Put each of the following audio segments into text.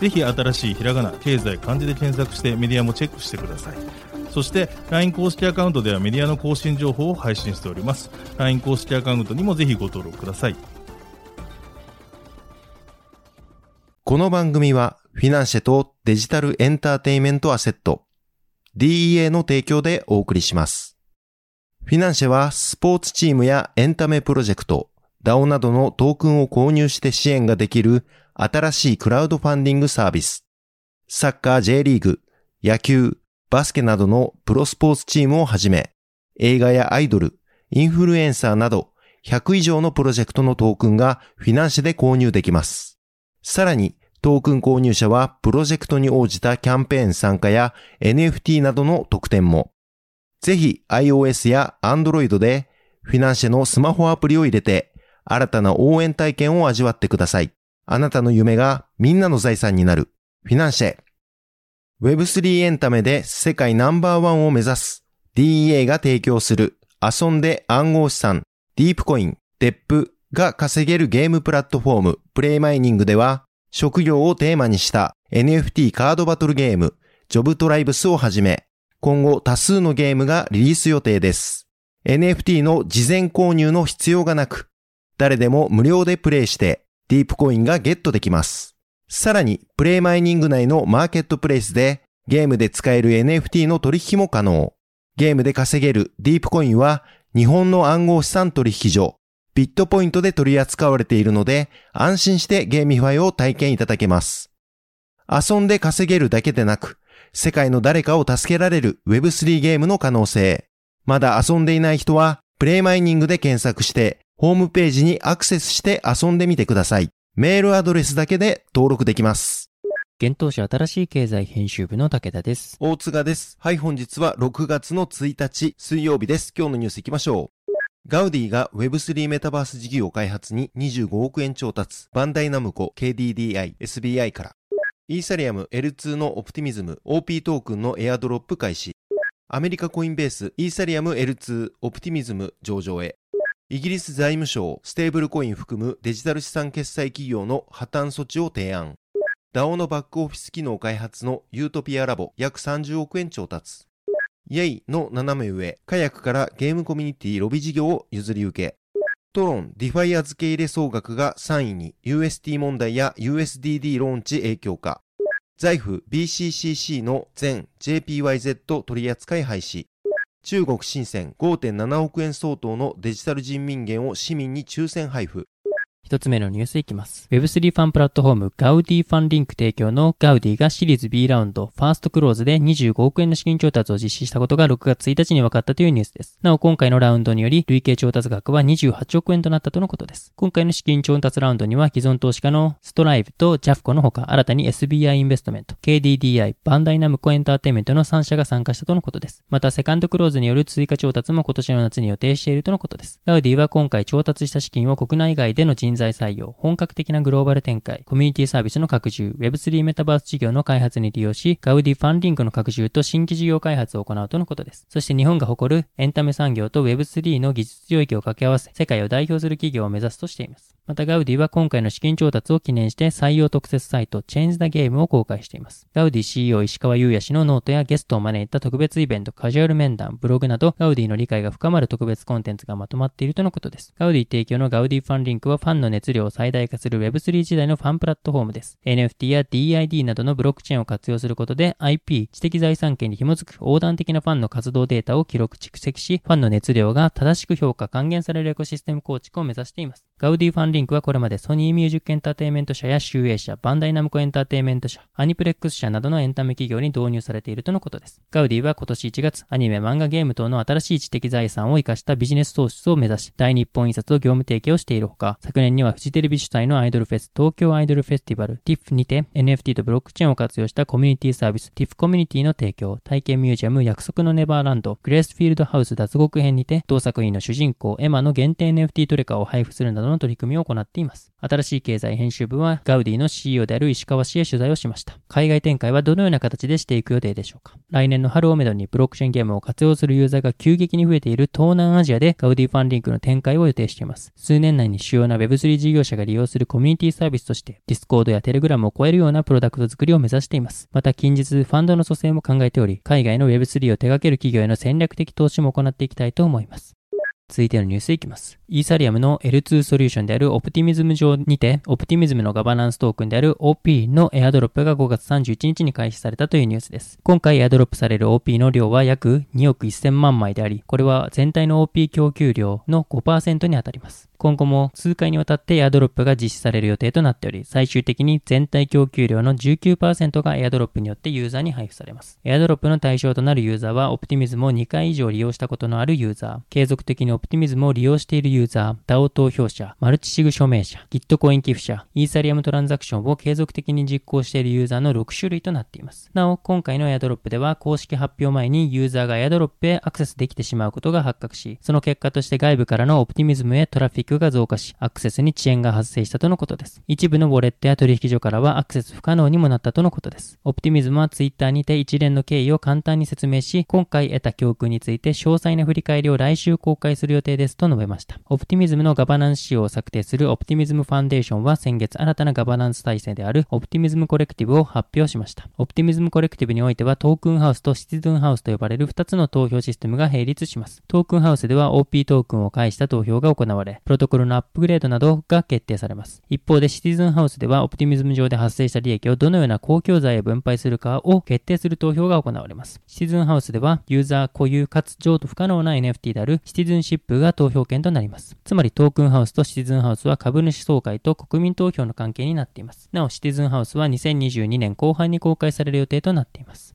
ぜひ新しいひらがな経済漢字で検索してメディアもチェックしてください。そして LINE 公式アカウントではメディアの更新情報を配信しております。LINE 公式アカウントにもぜひご登録ください。この番組はフィナンシェとデジタルエンターテイメントアセット DEA の提供でお送りします。フィナンシェはスポーツチームやエンタメプロジェクト、DAO などのトークンを購入して支援ができる新しいクラウドファンディングサービス。サッカー J リーグ、野球、バスケなどのプロスポーツチームをはじめ、映画やアイドル、インフルエンサーなど100以上のプロジェクトのトークンがフィナンシェで購入できます。さらに、トークン購入者はプロジェクトに応じたキャンペーン参加や NFT などの特典も。ぜひ iOS や Android でフィナンシェのスマホアプリを入れて新たな応援体験を味わってください。あなたの夢がみんなの財産になる。フィナンシェ。Web3 エンタメで世界ナンバーワンを目指す DEA が提供する遊んで暗号資産、ディープコイン、デップが稼げるゲームプラットフォームプレイマイニングでは職業をテーマにした NFT カードバトルゲーム、ジョブトライブスをはじめ、今後多数のゲームがリリース予定です。NFT の事前購入の必要がなく、誰でも無料でプレイして、ディープコインがゲットできます。さらに、 PlayMining 内のマーケットプレイスで、ゲームで使える NFT の取引も可能。ゲームで稼げる DEAPcoin は、日本の暗号資産取引所、 BITPOINT で取り扱われているので、安心して GameFi を体験いただけます。遊んで稼げるだけでなく、世界の誰かを助けられる Web3 ゲームの可能性。まだ遊んでいない人は、 PlayMining で検索して、ホームページにアクセスして遊んでみてください。メールアドレスだけで登録できます。現当社新しい経済編集部の武田です。大塚です。はい、本日は6月の1日水曜日です。今日のニュース行きましょう。ガウディが Web3 メタバース事業開発に25億円調達。バンダイナムコ、KDDI、SBI から。イーサリアム L2 のオプティミズム、OP トークンのエアドロップ開始。アメリカコインベース、イーサリアム L2 オプティミズム上場へ。イギリス財務省、ステーブルコイン含むデジタル資産決済企業の破綻措置を提案。DAO のバックオフィス機能開発の Utopia Labs 約30億円調達。 Yay! のナナメウエ、カヤックからゲームコミュニティ Lobi 事業を譲り受け。 TRON、DeFi 預け入れ総額が3位に UST 問題や USDD ローンチ影響か。 Zaif、BCCC の ZEN JPYZ 取扱廃止。中国深セン5.7億円相当のデジタル人民元を市民に抽選配布。一つ目のニュースいきます。Web3 ファンプラットフォーム Gaudiy Fanlink 提供の Gaudiy がシリーズ B ラウンドファーストクローズで25億円の資金調達を実施したことが6月1日に分かったというニュースです。なお今回のラウンドにより累計調達額は28億円となったとのことです。今回の資金調達ラウンドには既存投資家の STRIVE とジャフコのほか新たに SBI インベストメント、KDDI、バンダイナムコエンターテイメントの3社が参加したとのことです。またセカンドクローズによる追加調達も今年の夏に予定しているとのことです。 Gaudiy は今回調達した資金を国内外での人人材採用、本格的なグローバル展開、コミュニティサービスの拡充、Web3 メタバース事業の開発に利用し、 Gaudiy Fanlink の拡充と新規事業開発を行うとのことです。そして日本が誇るエンタメ産業と Web3 の技術領域を掛け合わせ、世界を代表する企業を目指すとしています。またガウディは今回の資金調達を記念して採用特設サイト Change the Game を公開しています。ガウディ CEO 石川優也氏のノートやゲストを招いた特別イベント、カジュアル面談、ブログなど、ガウディの理解が深まる特別コンテンツがまとまっているとのことです。ガウディ提供のガウディファンリンクはファンの熱量を最大化する Web3 時代のファンプラットフォームです。NFT や DID などのブロックチェーンを活用することで IP、知的財産権に紐づく横断的なファンの活動データを記録蓄積し、ファンの熱量が正しく評価還元されるエコシステム構築を目指しています。ガウディファンリンクはこれまでソニーミュージックエンターテイメント社や集英社、バンダイナムコエンターテイメント社、アニプレックス社などのエンタメ企業に導入されているとのことです。ガウディは今年1月、アニメ、漫画、ゲーム等の新しい知的財産を生かしたビジネス創出を目指し、大日本印刷と業務提携をしているほか、昨年にはフジテレビ主催のアイドルフェス、東京アイドルフェスティバル、 TIF にて NFT とブロックチェーンを活用したコミュニティサービス、TIFF コミュニティの提供、体験ミュージアム、約束のネバーランド、グレースフィールドハウス脱獄編にて、同作品の主人公、エマの限定 NFT トレカを配布するなどの取り組みを行っています。新しい経済編集部は、ガウディの CEO である石川氏へ取材をしました。海外展開はどのような形でしていく予定でしょうか？来年の春をめどにブロックチェーンゲームを活用するユーザーが急激に増えている東南アジアでガウディファンリンクの展開を予定しています。数年内に主要な Web Web3 事業者が利用するコミュニティサービスとして、Discord や Telegram を超えるようなプロダクト作りを目指しています。また近日、ファンドの組成も考えており、海外の Web3 を手掛ける企業への戦略的投資も行っていきたいと思います。続いてのニュースいきます。イーサリアムの L2 ソリューションであるオプティミズム上にて、オプティミズムのガバナンストークンである OP のエアドロップが5月31日に開始されたというニュースです。今回エアドロップされる OP の量は約2億1000万枚であり、これは全体の OP 供給量の5%に当たります。今後も数回にわたってエアドロップが実施される予定となっており、最終的に全体供給量の19%がエアドロップによってユーザーに配布されます。エアドロップの対象となるユーザーは、オプティミズムを2回以上利用したことのあるユーザー、継続的にオプティミズムを利用しているユーザー、DAO 投票者、マルチシグ署名者、Git コイン寄付者、イーサリアムトランザクションを継続的に実行しているユーザーの6種類となっています。なお、今回のエアドロップでは、公式発表前にユーザーがエアドロップへアクセスできてしまうことが発覚し、その結果として外部からのオプティミズムへトラフィックが増加し、アクセスに遅延が発生したとのことです。一部のウォレットや取引所からはアクセス不可能にもなったとのことです。オプティミズムはツイッターにて一連の経緯を簡単に説明し、今回得た教訓について詳細な振り返りを来週公開するる予定ですと述べました。オプティミズムのガバナンス仕様を策定するオプティミズムファンデーションは先月新たなガバナンス体制であるオプティミズムコレクティブを発表しました。オプティミズムコレクティブにおいてはトークンハウスとシティズンハウスと呼ばれる2つの投票システムが並立します。トークンハウスでは OP トークンを介した投票が行われ、プロトコルのアップグレードなどが決定されます。一方でシティズンハウスではオプティミズム上で発生した利益をどのような公共財へ分配するかを決定する投票が行われます。シティズンハウスではユーザー固有かつ譲渡不可能な NFT であるシティズンシッップが投票権となります。つまりトークンハウスとシティズンハウスは株主総会と国民投票の関係になっています。なおシティズンハウスは2022年後半に公開される予定となっています。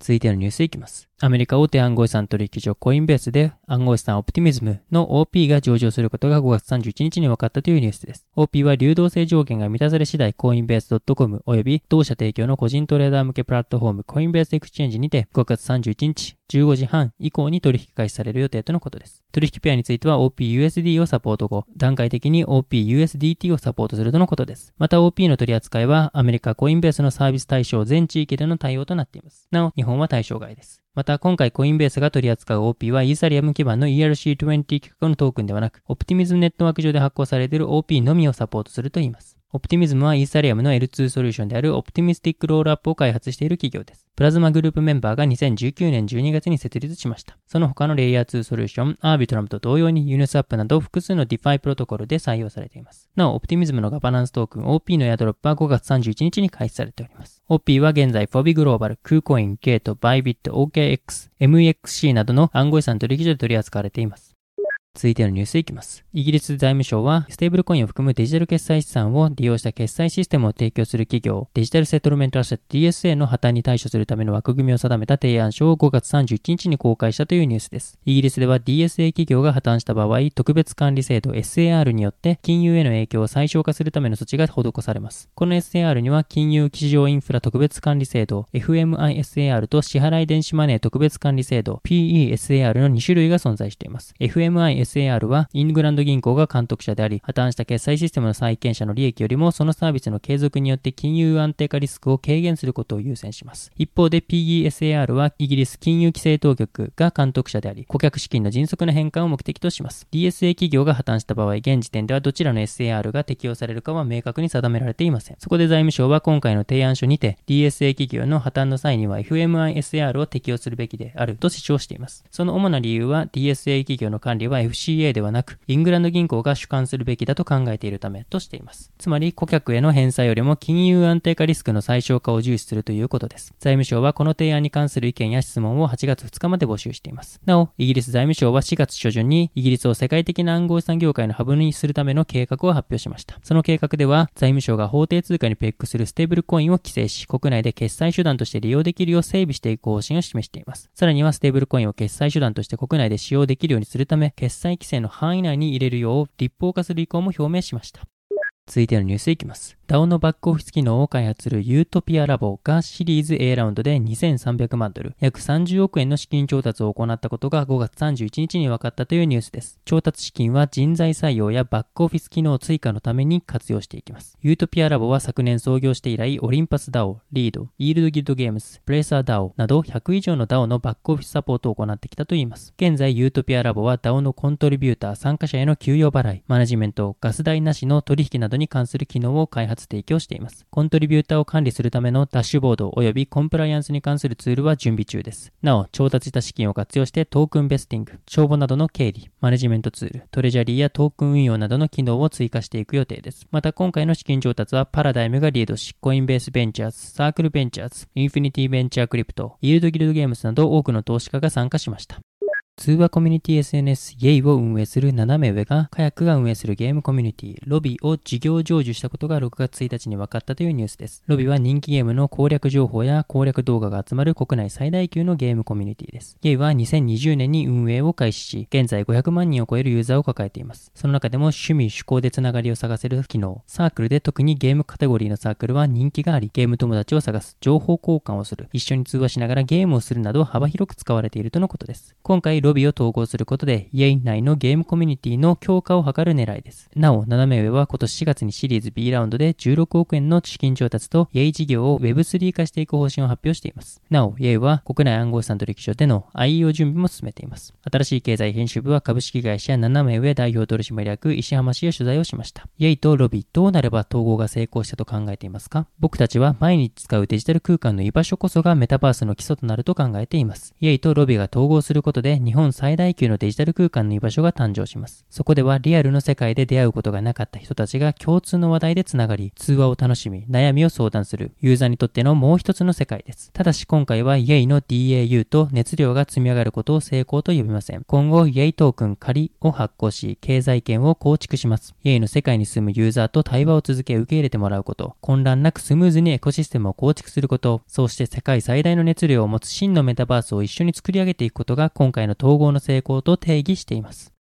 続いてのニュースいきます。アメリカ大手暗号資産取引所コインベースで暗号資産オプティミズムの OP が上場することが5月31日に分かったというニュースです。OP は流動性条件が満たされ次第コインベース .com 及び同社提供の個人トレーダー向けプラットフォームコインベースエクチェンジにて5月31日15時半以降に取引開始される予定とのことです。取引ペアについては OPUSD をサポート後、段階的に OPUSDT をサポートするとのことです。また OP の取り扱いはアメリカコインベースのサービス対象全地域での対応となっています。なお、日本は対象外です。また、今回コインベースが取り扱う OP はイーサリアム基盤の ERC20 規格のトークンではなく、オプティミズムネットワーク上で発行されている OP のみをサポートするといいます。オプティミズムはイーサリアムの L2 ソリューションである Optimistic Rollup を開発している企業です。プラズマグループメンバーが2019年12月に設立しました。その他のレイヤー2ソリューション、アービトラムと同様にユニスワップなど複数の DeFi プロトコルで採用されています。なお、オプティミズムのガバナンストークン OP のエアドロップは5月31日に開始されております。OP は現在、フォビグローバル、クーコイン、ゲート、バイビット、OKX、MEXC などの暗号資産取引所で取り扱われています。続いてのニュースいきます。イギリス財務省は、ステーブルコインを含むデジタル決済資産を利用した決済システムを提供する企業、 Digital Settlement Asset DSA の破綻に対処するための枠組みを定めた提案書を5月31日に公開したというニュースです。イギリスでは DSA 企業が破綻した場合、特別管理制度 SAR によって金融への影響を最小化するための措置が施されます。この SAR には金融市場インフラ特別管理制度 FMISAR と支払い電子マネー特別管理制度 PESAR の2種類が存在しています。SAR はイングランド銀行が監督者であり、破綻した決済システムの債権者の利益よりも、そのサービスの継続によって金融安定化リスクを軽減することを優先します。一方で PESAR はイギリス金融規制当局が監督者であり、顧客資金の迅速な返還を目的とします。DSA 企業が破綻した場合、現時点ではどちらの SAR が適用されるかは明確に定められていません。そこで財務省は今回の提案書にて、DSA 企業の破綻の際には FMISAR を適用するべきであると主張しています。その主な理由は DSA 企業の管理は FCA ではなく、イングランド銀行が主管するべきだと考えているためとしています。つまり、顧客への返済よりも金融安定化リスクの最小化を重視するということです。財務省はこの提案に関する意見や質問を8月2日まで募集しています。なお、イギリス財務省は4月初旬にイギリスを世界的な暗号資産業界のハブにするための計画を発表しました。その計画では、財務省が法定通貨にペックするステーブルコインを規制し、国内で決済手段として利用できるよう整備していく方針を示しています。さらには、ステーブルコインを決済手段として国内で使用できるようにするため、決済規制の範囲内に入れるよう立法化する意向も表明しました。続いてのニュースいきます。DAO のバックオフィス機能を開発するユートピアラボがシリーズ A ラウンドで2300万ドル、約30億円の資金調達を行ったことが5月31日に分かったというニュースです。調達資金は人材採用やバックオフィス機能追加のために活用していきます。ユートピアラボは昨年創業して以来、オリンパス DAO、リード、イールドギルドゲームス、プレーサー DAO など100以上の DAO のバックオフィスサポートを行ってきたといいます。現在、ユートピアラボは DAO の contributor 参加者への給与払い、マネジメント、ガス代なしの取引などに関する機能を開発提供しています。contributor を管理するためのダッシュボード及びコンプライアンスに関するツールは準備中です。なお、調達した資金を活用してトークン vesting、帳簿などの経理、マネジメントツール、 treasury やトークン運用などの機能を追加していく予定です。また今回の資金調達はパラダイムがリードし、コインベースベンチャーズ、サークルベンチャーズ、インフィニティベンチャークリプト、イールドギルドゲームズなど多くの投資家が参加しました。通話コミュニティ SNS Yay! を運営するナナメウエが、カヤックが運営するゲームコミュニティ、ロビーを事業譲受したことが6月1日に分かったというニュースです。ロビーは人気ゲームの攻略情報や攻略動画が集まる国内最大級のゲームコミュニティです。 Yay! は2020年に運営を開始し、現在500万人を超えるユーザーを抱えています。その中でも趣味趣向でつながりを探せる機能、サークルで特にゲームカテゴリーのサークルは人気があり、ゲーム友達を探す、情報交換をする、一緒に通話しながらゲームをするなど幅広く使われているとのことです。今回ロビーを統合することで、イェイ内のゲームコミュニティの強化を図る狙いです。なお、斜め上は今年4月にシリーズ B ラウンドで16億円の資金調達と、イェイ事業を Web3 化していく方針を発表しています。なお、イェイは国内暗号資産取引所での IEO 準備も進めています。新しい経済編集部は株式会社斜め上代表取締役石浜氏へ取材をしました。イェイとロビーどうなれば統合が成功したと考えていますか？僕たちは毎日使うデジタル空間の居場所こそがメタバースの基礎となると考えています。イェイとロビーが統合することで日本本最大級のデジタル空間の居場所が誕生します。そこではリアルの世界で出会うことがなかった人たちが共通の話題でつながり、通話を楽しみ、悩みを相談する、ユーザーにとってのもう一つの世界です。ただし今回はイェイの DAU と熱量が積み上がることを成功と呼びません。今後、イェイトークン仮を発行し、経済圏を構築します。イェイの世界に住むユーザーと対話を続け受け入れてもらうこと、混乱なくスムーズにエコシステムを構築すること、そして世界最大の熱量を持つ真のメタバースを一緒に作り上げていくことが今回の統合の成功と定義しています。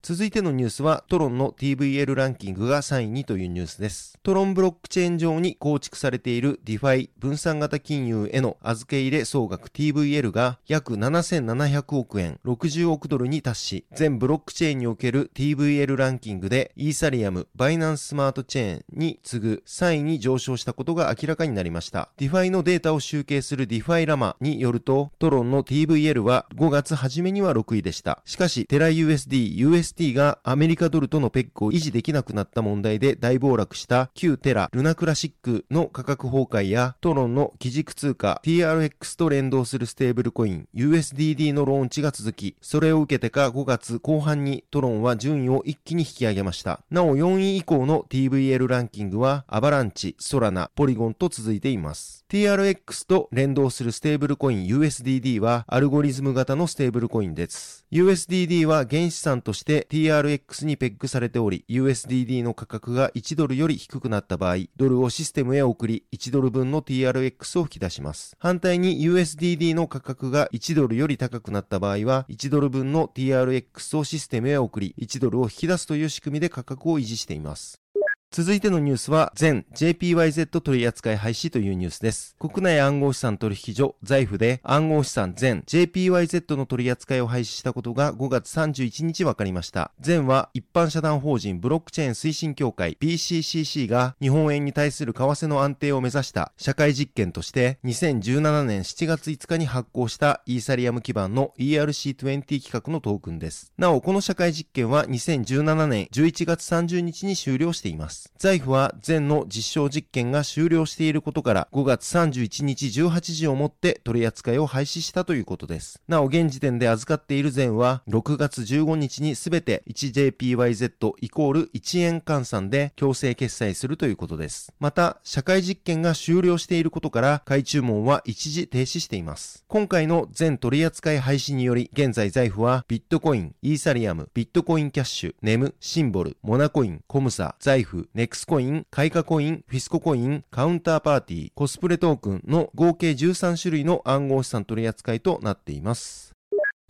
続いてのニュースは、トロンの TVL ランキングが3位にというニュースです。トロンブロックチェーン上に構築されている DeFi 分散型金融への預け入れ総額 TVL が約7700億円、60億ドルに達し、全ブロックチェーンにおける TVL ランキングでイーサリアム、バイナンススマートチェーンに次ぐ3位に上昇したことが明らかになりました。DeFi のデータを集計する DeFi ラマによると、トロンの TVL は5月初めには6位でした。しかし、テラ USD、US UST がアメリカドルとのペックを維持できなくなった問題で大暴落した旧テラ、ルナクラシックの価格崩壊やトロンの基軸通貨 TRX と連動するステーブルコイン USDD のローンチが続き、それを受けてか5月後半にトロンは順位を一気に引き上げました。なお4位以降の TVL ランキングはアバランチ、ソラナ、ポリゴンと続いています。TRX と連動するステーブルコイン USDD はアルゴリズム型のステーブルコインです。USDD は原資産として TRX にペッグされており、USDD の価格が1ドルより低くなった場合、ドルをシステムへ送り、1ドル分の TRX を引き出します。反対に USDD の価格が1ドルより高くなった場合は、1ドル分の TRX をシステムへ送り、1ドルを引き出すという仕組みで価格を維持しています。続いてのニュースは、全 JPYZ 取扱廃止というニュースです。国内暗号資産取引所、財布で暗号資産全 JPYZ の取扱いを廃止したことが5月31日分かりました。全は一般社団法人ブロックチェーン推進協会 BCCC が日本円に対する為替の安定を目指した社会実験として2017年7月5日に発行したイーサリアム基盤の ERC20 企画のトークンです。なお、この社会実験は2017年11月30日に終了しています。。財布は全の実証実験が終了していることから5月31日18時をもって取り扱いを廃止したということです。なお現時点で預かっている全は6月15日にすべて 1JPYZ イコール1円換算で強制決済するということです。また、社会実験が終了していることから買い注文は一時停止しています。今回の全取扱い廃止により現在財布はビットコイン、イーサリアム、ビットコインキャッシュ、ネム、シンボル、モナコイン、コムサ、財布、ネクスコイン、開花コイン、フィスココイン、カウンターパーティー、コスプレトークンの合計13種類の暗号資産取り扱いとなっています。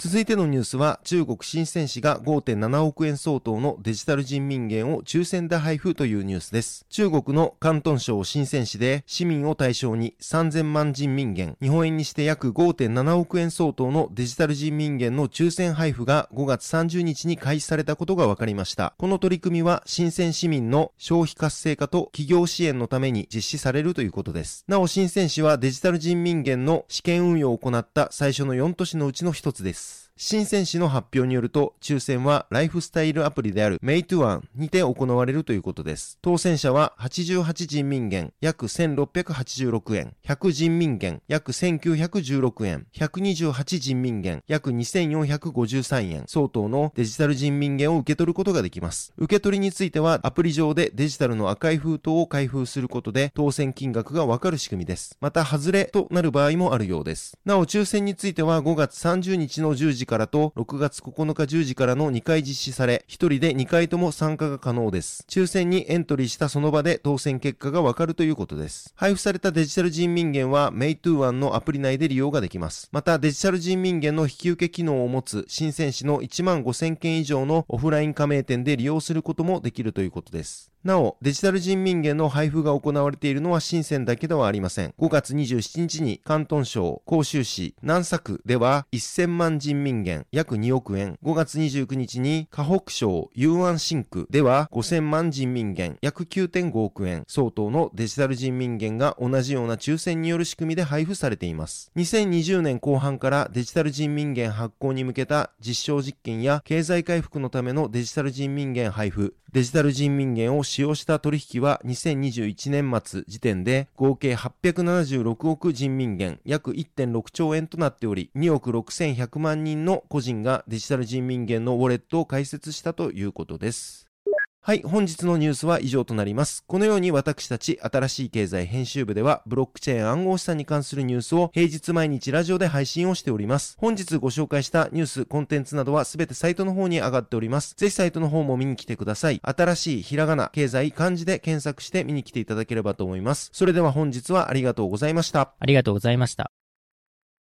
続いてのニュースは、中国深セン市が5.7億円相当のデジタル人民元を抽選で配布というニュースです。中国の広東省深セン市で市民を対象に3000万人民元、日本円にして約5.7億円相当のデジタル人民元の抽選配布が5月30日に開始されたことが分かりました。この取り組みは深セン市民の消費活性化と企業支援のために実施されるということです。なお深セン市はデジタル人民元の試験運用を行った最初の4都市のうちの一つです。新鮮市の発表によると、抽選はライフスタイルアプリであるメイトゥアンにて行われるということです。当選者は88人民元約1686円、100人民元約1916円、128人民元約2453円相当のデジタル人民元を受け取ることができます。受け取りについてはアプリ上でデジタルの赤い封筒を開封することで当選金額がわかる仕組みです。また、外れとなる場合もあるようです。なお、抽選については5月30日の10時からと6月9日10時からの2回実施され、1人で2回とも参加が可能です。抽選にエントリーしたその場で当選結果がわかるということです。配布されたデジタル人民元は May21 のアプリ内で利用ができます。またデジタル人民元の引き受け機能を持つ新鮮市の1万5000件以上のオフライン加盟店で利用することもできるということです。なお、デジタル人民元の配布が行われているのは深センだけではありません。5月27日に関東省、広州市、南佐区では1000万人民元約2億円。5月29日に河北省、雄安新区では5000万人民元約9.5億円相当のデジタル人民元が同じような抽選による仕組みで配布されています。2020年後半からデジタル人民元発行に向けた実証実験や経済回復のためのデジタル人民元配布、デジタル人民元を使用した取引は2021年末時点で合計876億人民元約1.6兆円となっており、2億6100万人の個人がデジタル人民元のウォレットを開設したということです。はい、本日のニュースは以上となります。このように私たち新しい経済編集部ではブロックチェーン暗号資産に関するニュースを平日毎日ラジオで配信をしております。本日ご紹介したニュース、コンテンツなどはすべてサイトの方に上がっております。ぜひサイトの方も見に来てください。新しいひらがな、経済、漢字で検索して見に来ていただければと思います。それでは本日はありがとうございました。ありがとうございました。